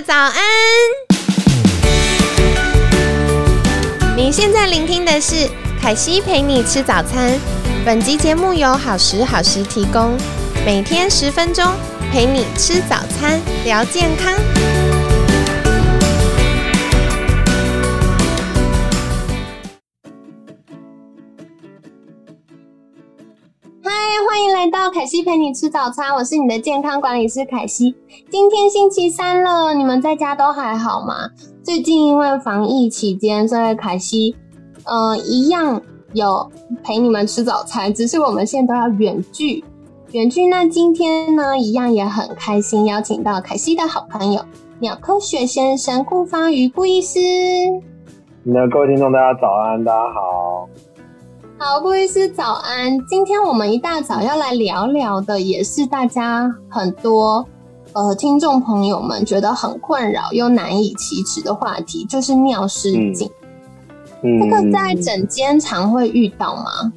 早安！你现在聆听的是凯西陪你吃早餐。本集节目由好时好时提供，每天十分钟陪你吃早餐，聊健康。来到凯西陪你吃早餐，我是你的健康管理师凯西。今天星期三了，你们在家都还好吗？最近因为防疫期间，所以凯西，呃，一样有陪你们吃早餐，只是我们现在都要远距。远距那今天呢，一样也很开心，邀请到凯西的好朋友鸟科学先生顾方瑜顾医师。那各位听众，大家早安，大家好。好，顾医师早安。今天我们一大早要来聊聊的，也是大家很多呃听众朋友们觉得很困扰又难以启齿的话题，就是尿失禁。嗯，这个在诊间常会遇到吗？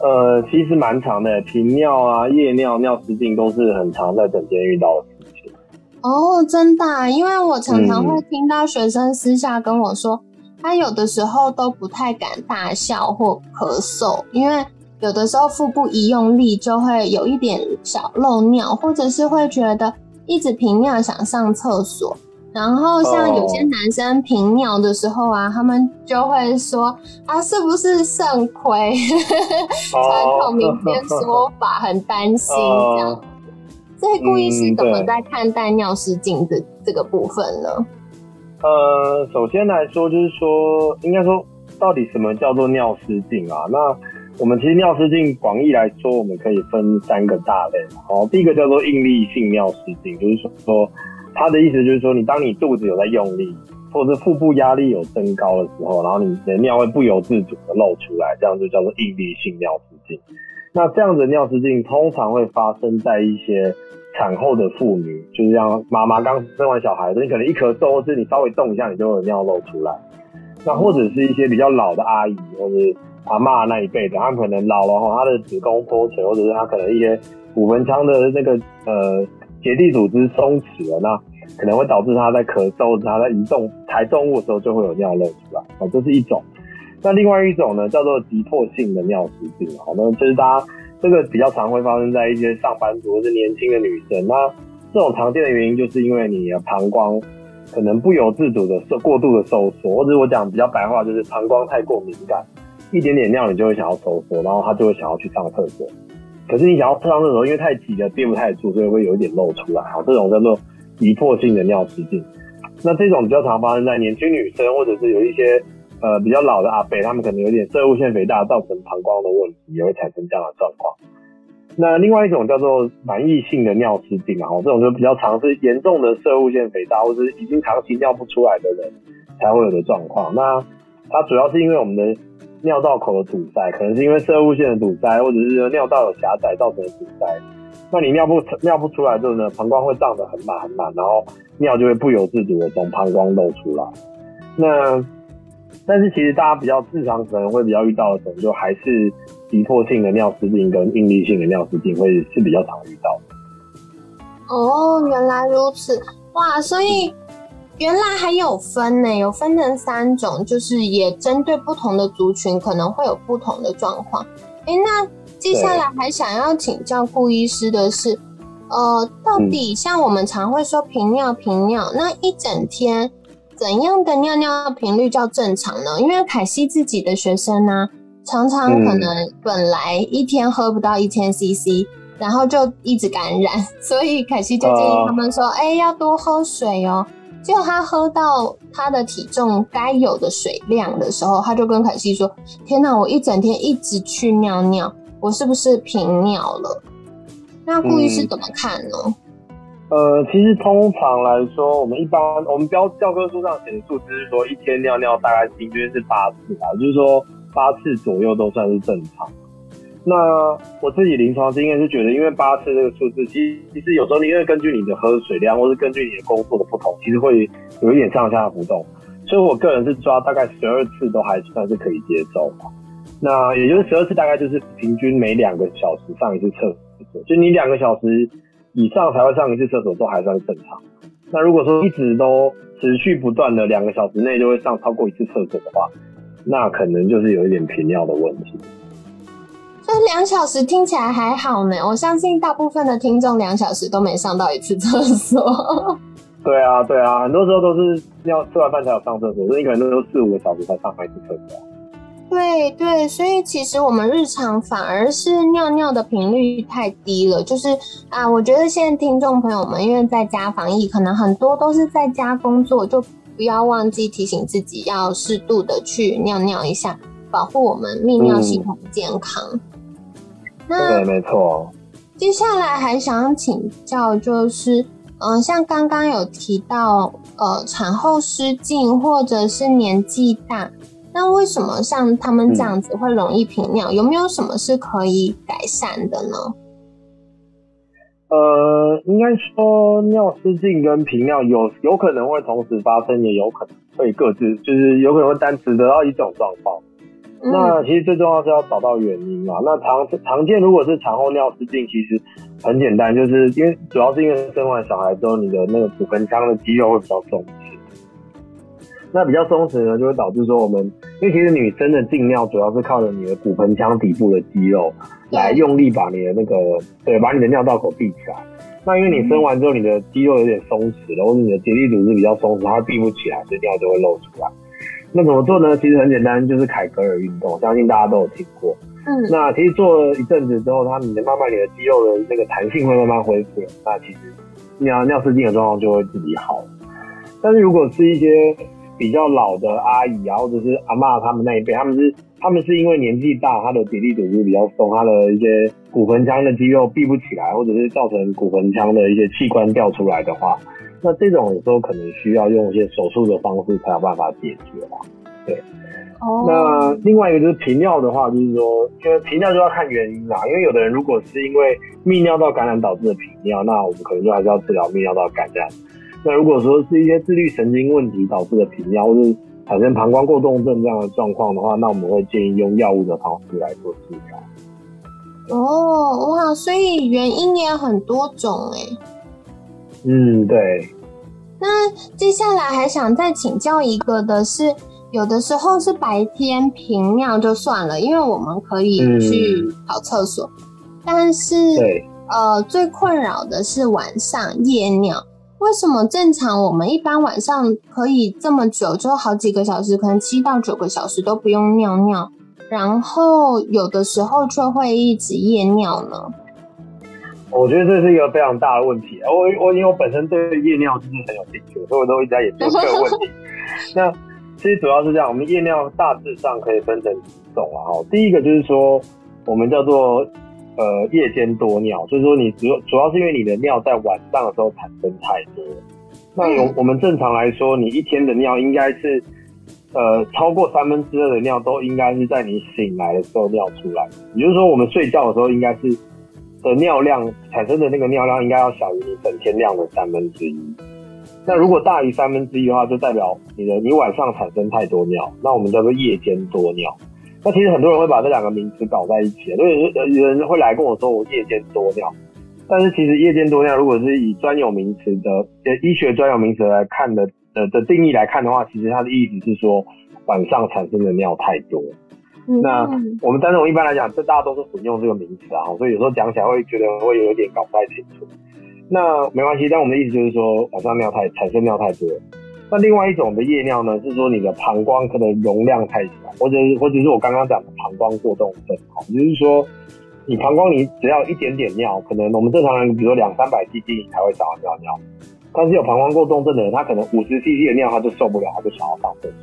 呃，其实蛮常的，频尿啊、夜尿、尿失禁都是很常在诊间遇到的事情。哦，真的啊，因为我常常会听到学生私下跟我说，他有的时候都不太敢大笑或咳嗽，因为有的时候腹部一用力就会有一点小漏尿，或者是会觉得一直频尿想上厕所。然后像有些男生频尿的时候啊，他们就会说啊，是不是肾亏？传统民间说法很担心这样。所以顾医师怎么在看待尿失禁的这个部分呢？呃，首先来说，就是说，应该说，到底什么叫做尿失禁啊？那我们其实尿失禁广义来说，我们可以分三个大类。好，第一个叫做应力性尿失禁，就是说，它的意思就是说，你当你肚子有在用力，或者是腹部压力有增高的时候，然后你的尿会不由自主的漏出来，这样就叫做应力性尿失禁。那这样子的尿失禁通常会发生在一些产后的妇女，就是像妈妈刚生完小孩，你可能一咳嗽，或是你稍微动一下，你就会有尿漏出来。那或者是一些比较老的阿姨，或者阿嬷那一辈的，她可能老了后，她的子宫脱垂，或者是她可能一些骨盆腔的那个呃结缔组织松弛了，那可能会导致她在咳嗽，她在移动抬重物的时候就会有尿漏出来。哦，这是一种。那另外一种呢，叫做急迫性的尿失禁，好，那就是大家这个比较常会发生在一些上班族或是年轻的女生。那这种常见的原因，就是因为你的膀胱可能不由自主的受过度的收缩，或者我讲比较白话，就是膀胱太过敏感，一点点尿你就会想要收缩，然后它就会想要去上厕所。可是你想要上厕所，因为太急了，憋不太住，所以会有一点漏出来。好，这种叫做急迫性的尿失禁。那这种比较常发生在年轻女生，或者是有一些。呃，比较老的阿伯，他们可能有点射物腺肥大，造成膀胱的问题，也会产生这样的状况。那另外一种叫做满溢性的尿失禁啊，这种就比较常是严重的射物腺肥大，或是已经长期尿不出来的人才会有的状况。那它主要是因为我们的尿道口的堵塞，可能是因为射物腺的堵塞，或者是尿道有狭窄造成的堵塞。那你尿不尿不出来之后呢，膀胱会胀得很满很满，然后尿就会不由自主的从膀胱漏出来。那但是其实大家比较日常可能会比较遇到的，可能就还是急迫性的尿失禁跟应力性的尿失禁会是比较常遇到的。哦，原来如此，哇！所以原来还有分呢，有分成三种，就是也针对不同的族群可能会有不同的状况。哎，那接下来还想要请教顾医师的是，呃，到底像我们常会说频尿频尿，那一整天。怎样的尿尿频率叫正常呢？因为凯西自己的学生呢，常常可能本来一天喝不到一千 CC，然后就一直感染，所以凯西就建议他们说：“哎，要多喝水哦。”结果他喝到他的体重该有的水量的时候，他就跟凯西说：“天哪，我一整天一直去尿尿，我是不是频尿了？”那顾医师怎么看呢？呃，其实通常来说，我们一般我们标教科书上写的数字是说，一天尿尿大概平均是八次啊，就是说八次左右都算是正常。那我自己临床经验是觉得，因为八次这个数字，其实其实有时候你因为根据你的喝水量，或是根据你的工作的不同，其实会有一点上下浮动。所以我个人是抓大概十二次都还算是可以接受的。那也就是十二次大概就是平均每两个小时上一次厕所，就你两个小时。以上才会上一次厕所都还算正常。那如果说一直都持续不断的两个小时内就会上超过一次厕所的话，那可能就是有一点频尿的问题。这两小时听起来还好呢，我相信大部分的听众两小时都没上到一次厕所。对啊，对啊，很多时候都是要吃完饭才有上厕所，所以可能都四五个小时才上一次厕所。对对，所以其实我们日常反而是尿尿的频率太低了。就是啊，我觉得现在听众朋友们因为在家防疫，可能很多都是在家工作，就不要忘记提醒自己要适度的去尿尿一下，保护我们泌尿系统健康。那对，没错。接下来还想请教，就是嗯，像刚刚有提到呃，产后失禁或者是年纪大。那为什么像他们这样子会容易频尿？有没有什么是可以改善的呢？呃，应该说尿失禁跟频尿有有可能会同时发生，也有可能会各自，就是有可能会单次得到一种状况。那其实最重要是要找到原因嘛。那常常见如果是产后尿失禁，其实很简单，就是因为主要是因为生完小孩之后，你的那个骨盆腔的肌肉会比较松弛。那比较松弛呢，就会导致说我们，因为其实女生的静尿主要是靠着你的骨盆腔底部的肌肉来用力把你的那个，对，把你的尿道口闭起来。那因为你生完之后，你的肌肉有点松弛了，或者你的结缔组织比较松弛，它闭不起来，所以尿就会漏出来。那怎么做呢？其实很简单，就是凯格尔运动，相信大家都有听过。嗯。那其实做了一阵子之后，它你的慢慢你的肌肉的那个弹性会慢慢恢复，那其实尿尿失禁的状况就会自己好。但是如果是一些比较老的阿姨啊，或者是阿妈他们那一辈，他们是他们是因为年纪大，他的比例组织比较松，他的一些骨盆腔的肌肉闭不起来，或者是造成骨盆腔的一些器官掉出来的话，那这种有时候可能需要用一些手术的方式才有办法解决啦。对，哦。那另外一个就是频尿的话，就是说，因为频尿就要看原因啦。因为有的人如果是因为泌尿道感染导致的频尿，那我们可能就还是要治疗泌尿道感染。那如果说是一些自律神经问题导致的频尿，或是产生膀胱过动症这样的状况的话，那我们会建议用药物的方式来做治疗。哦，哇，所以原因也很多种哎。嗯，对。那接下来还想再请教一个的是，有的时候是白天频尿就算了，因为我们可以去跑厕所，但是呃，最困扰的是晚上夜尿。为什么正常我们一般晚上可以这么久，就好几个小时，可能七到九个小时都不用尿尿，然后有的时候却会一直夜尿呢？我觉得这是一个非常大的问题。我我因为我本身对夜尿就是很有兴趣，所以我都一直在研究这个问题。那其实主要是这样，我们夜尿大致上可以分成几种啊。哈，第一个就是说，我们叫做。呃，夜间多尿，就是说你主主要是因为你的尿在晚上的时候产生太多。那有我们正常来说，你一天的尿应该是，呃，超过三分之二的尿都应该是在你醒来的时候尿出来。也就是说，我们睡觉的时候应该是的尿量产生的那个尿量应该要小于你整天量的三分之一。那如果大于三分之一的话，就代表你的你晚上产生太多尿，那我们叫做夜间多尿。那其实很多人会把这两个名词搞在一起，所以有人会来跟我说我夜间多尿，但是其实夜间多尿如果是以专有名词的呃医学专有名词来看的呃的定义来看的话，其实它的意思是说晚上产生的尿太多。那我们但是我一般来讲，这大家都是混用这个名词啊，所以有时候讲起来会觉得会有一点搞不太清楚。那没关系，但我们的意思就是说晚上尿太产生尿太多。那另外一种的夜尿呢，是说你的膀胱可能容量太小，或者是或者是我刚刚讲的膀胱过动症，哈，就是说你膀胱你只要一点点尿，可能我们正常人比如说两三百 cc 你才会想要尿尿，但是有膀胱过动症的人，他可能五十 cc 的尿他就受不了，他就想要上厕所。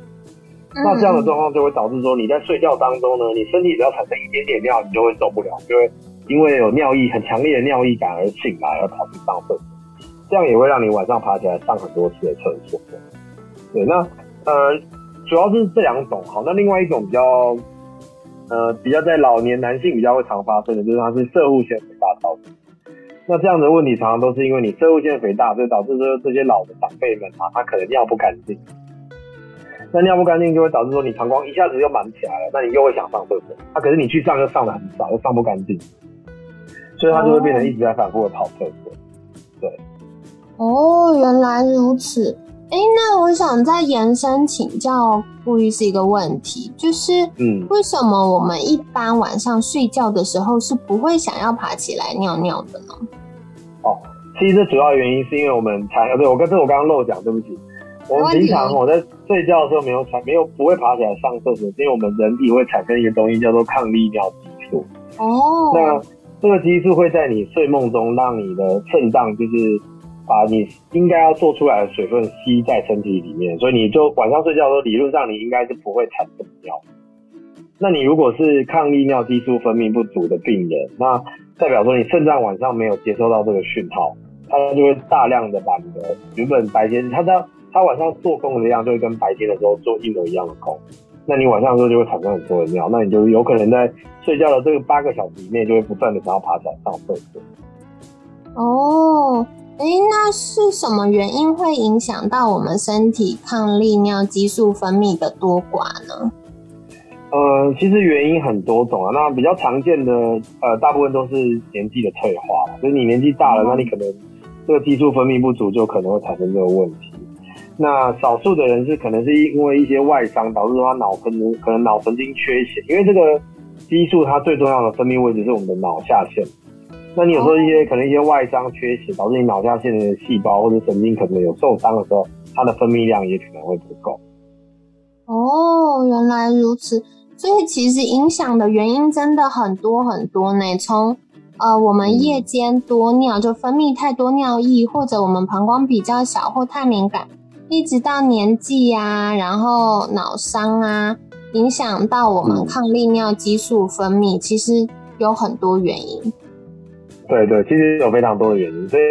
那这样的状况就会导致说你在睡觉当中呢，你身体只要产生一点点尿，你就会受不了，就会因为有尿意很强烈的尿意感而醒来而跑去上厕所，这样也会让你晚上爬起来上很多次的厕所。对，那呃，主要是这两种好。那另外一种比较呃比较在老年男性比较会常发生的，就是它是射物腺肥大造成。那这样的问题常常都是因为你射物腺肥大，所以导致说这些老的长辈们啊，他可能尿不干净。那尿不干净就会导致说你膀胱一下子又满起来了，那你又会想上厕所。那可是你去上又上的很少，又上不干净，所以他就会变成一直在反复的跑厕所。对。哦，原来如此。哎，那我想再延伸请教顾医师一个问题，就是，嗯，为什么我们一般晚上睡觉的时候是不会想要爬起来尿尿的呢？哦，其实这主要原因是因为我们产，对我跟这我刚刚漏讲，对不起。我们平常我在睡觉的时候没有产，没有不会爬起来上厕所，因为我们人体会产生一个东西叫做抗利尿激素。哦，那这个激素会在你睡梦中让你的肾脏就是。把你应该要做出来的水分吸在身体里面，所以你就晚上睡觉的时候，理论上你应该是不会产生尿。那你如果是抗利尿激素分泌不足的病人，那代表说你肾脏晚上没有接收到这个讯号，它就会大量的把你的原本白天它它它晚上做工的量就会跟白天的时候做一模一样的工，那你晚上的时候就会产生很多的尿，那你就有可能在睡觉的这个八个小时以内就会不断的想要爬起来上厕所。哦。哎，那是什么原因会影响到我们身体抗利尿激素分泌的多寡呢？呃，其实原因很多种啊。那比较常见的，呃，大部分都是年纪的退化，就是你年纪大了，那你可能这个激素分泌不足，就可能会产生这个问题。那少数的人是可能是因为一些外伤导致他脑可能可能脑神经缺血，因为这个激素它最重要的分泌位置是我们的脑下腺。那你有时候一些可能一些外伤缺血，导致你脑下腺的细胞或者神经可能有受伤的时候，它的分泌量也可能会不够。哦，原来如此，所以其实影响的原因真的很多很多呢。从呃我们夜间多尿，就分泌太多尿液，或者我们膀胱比较小或太敏感，一直到年纪啊，然后脑伤啊，影响到我们抗利尿激素分泌，其实有很多原因。对对，其实有非常多的原因，所以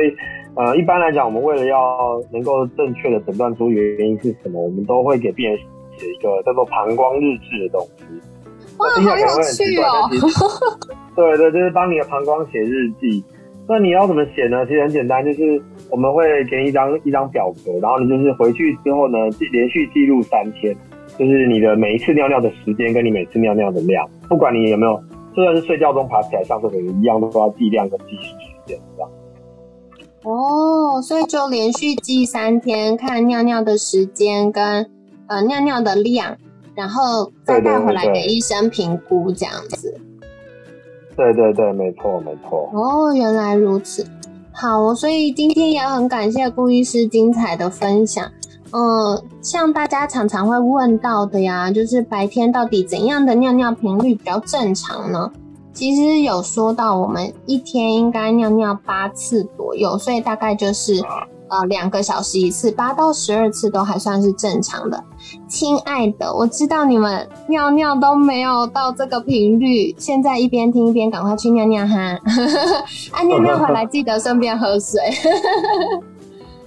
呃，一般来讲，我们为了要能够正确的诊断出原因是什么，我们都会给病人写一个叫做膀胱日志的东西。哇，好有趣哦！对 对，就是帮你的膀胱写日记。那你要怎么写呢？其实很简单，就是我们会给你一张一张表格，然后你就是回去之后呢，记连续记录三天，就是你的每一次尿尿的时间跟你每次尿尿的量，不管你有没有。就算是睡觉中爬起来上厕所一样，都要计量跟计时时间这样。哦，所以就连续记三天，看尿尿的时间跟呃尿尿的量，然后再带回来给医生评估这样子。对对对，没错没错。哦，原来如此。好，所以今天也很感谢顾医师精彩的分享。嗯，像大家常常会问到的呀，就是白天到底怎样的尿尿频率比较正常呢？其实有说到，我们一天应该尿尿八次左右，所以大概就是呃两个小时一次，八到十二次都还算是正常的。亲爱的，我知道你们尿尿都没有到这个频率，现在一边听一边赶快去尿尿哈，啊尿尿回来记得顺便喝水。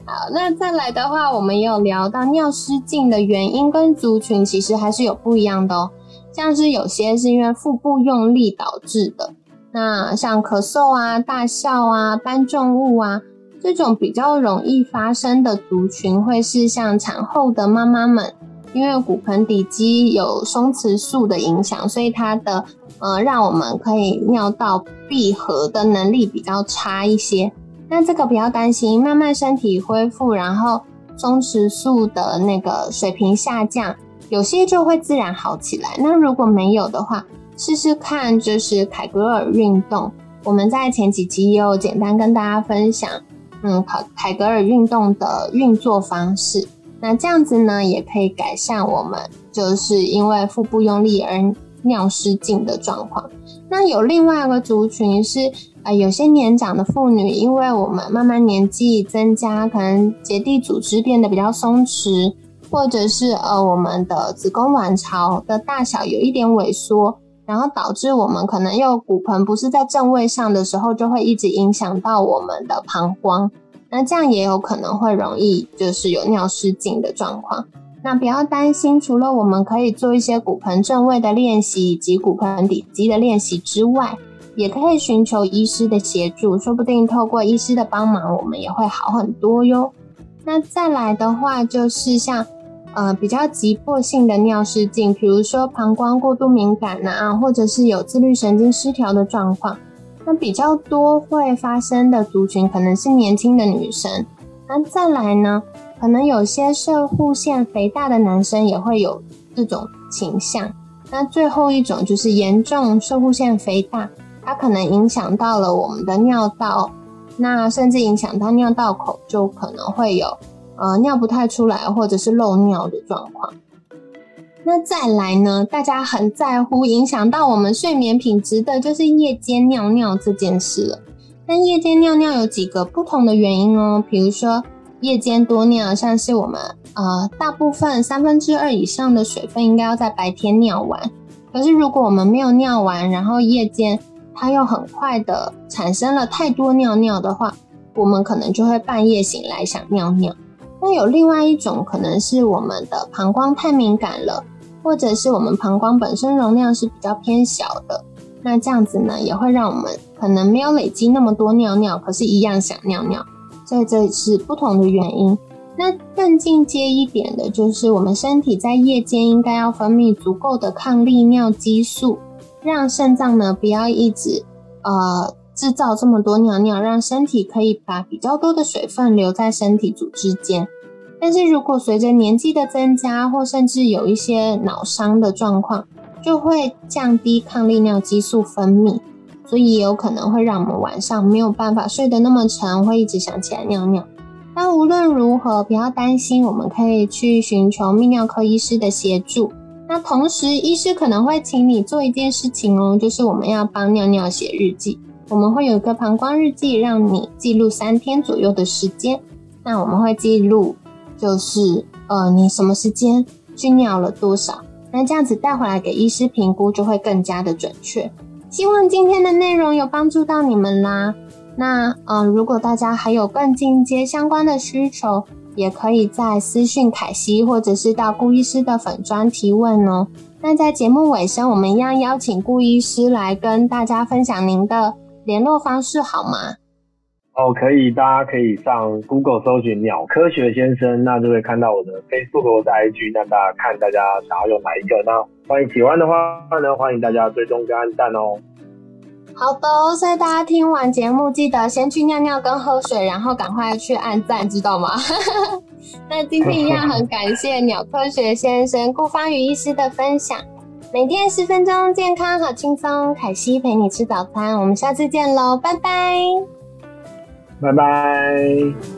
好，那再来的话，我们也有聊到尿失禁的原因跟族群其实还是有不一样的哦。像是有些是因为腹部用力导致的，那像咳嗽啊、大笑啊、搬重物啊这种比较容易发生的族群，会是像产后的妈妈们，因为骨盆底肌有松弛素的影响，所以它的呃让我们可以尿道闭合的能力比较差一些。那这个不要担心，慢慢身体恢复，然后松弛素的那个水平下降，有些就会自然好起来。那如果没有的话，试试看就是凯格尔运动。我们在前几期也有简单跟大家分享，嗯，凯凯格尔运动的运作方式。那这样子呢，也可以改善我们就是因为腹部用力而尿失禁的状况。那有另外一个族群是。呃，有些年长的妇女，因为我们慢慢年纪增加，可能结缔组织变得比较松弛，或者是呃我们的子宫卵巢的大小有一点萎缩，然后导致我们可能又骨盆不是在正位上的时候，就会一直影响到我们的膀胱，那这样也有可能会容易就是有尿失禁的状况。那不要担心，除了我们可以做一些骨盆正位的练习以及骨盆底肌的练习之外，也可以寻求医师的协助，说不定透过医师的帮忙，我们也会好很多哟。那再来的话，就是像呃比较急迫性的尿失禁，比如说膀胱过度敏感呐，或者是有自律神经失调的状况，那比较多会发生的族群可能是年轻的女生。那再来呢，可能有些射护腺肥大的男生也会有这种倾向。那最后一种就是严重射护腺肥大，它可能影响到了我们的尿道，那甚至影响到尿道口，就可能会有呃尿不太出来或者是漏尿的状况。那再来呢，大家很在乎影响到我们睡眠品质的，就是夜间尿尿这件事了。那夜间尿尿有几个不同的原因哦，比如说夜间多尿，像是我们呃大部分三分之二以上的水分应该要在白天尿完，可是如果我们没有尿完，然后夜间它又很快的产生了太多尿尿的话，我们可能就会半夜醒来想尿尿。那有另外一种可能是我们的膀胱太敏感了，或者是我们膀胱本身容量是比较偏小的。那这样子呢，也会让我们可能没有累积那么多尿尿，可是一样想尿尿，所以这是不同的原因。那更进阶一点的，就是我们身体在夜间应该要分泌足够的抗利尿激素，让肾脏呢不要一直呃制造这么多尿尿，让身体可以把比较多的水分留在身体组织间。但是如果随着年纪的增加，或甚至有一些脑伤的状况，就会降低抗利尿激素分泌，所以也有可能会让我们晚上没有办法睡得那么沉，会一直想起来尿尿。但无论如何，不要担心，我们可以去寻求泌尿科医师的协助。那同时，医师可能会请你做一件事情哦，就是我们要帮尿尿写日记。我们会有一个膀胱日记，让你记录三天左右的时间。那我们会记录，就是呃，你什么时间去尿了多少。那这样子带回来给医师评估就会更加的准确。希望今天的内容有帮助到你们啦。那嗯，如果大家还有更进阶相关的需求，也可以在私讯凯西，或者是到顾医师的粉专提问哦。那在节目尾声，我们一样邀请顾医师来跟大家分享您的联络方式，好吗？哦，可以，大家可以上 Google 搜寻鸟科学先生，那就会看到我的 Facebook 或者 IG，那大家看大家想要用哪一个，那欢迎喜欢的话呢，欢迎大家追踪跟按赞哦。好的，所以大家听完节目记得先去尿尿跟喝水，然后赶快去按赞，知道吗？那今天一样很感谢鸟科学先生顾方宇医师的分享，每天十分钟，健康好轻松，凯西陪你吃早餐，我们下次见喽，拜拜。拜拜。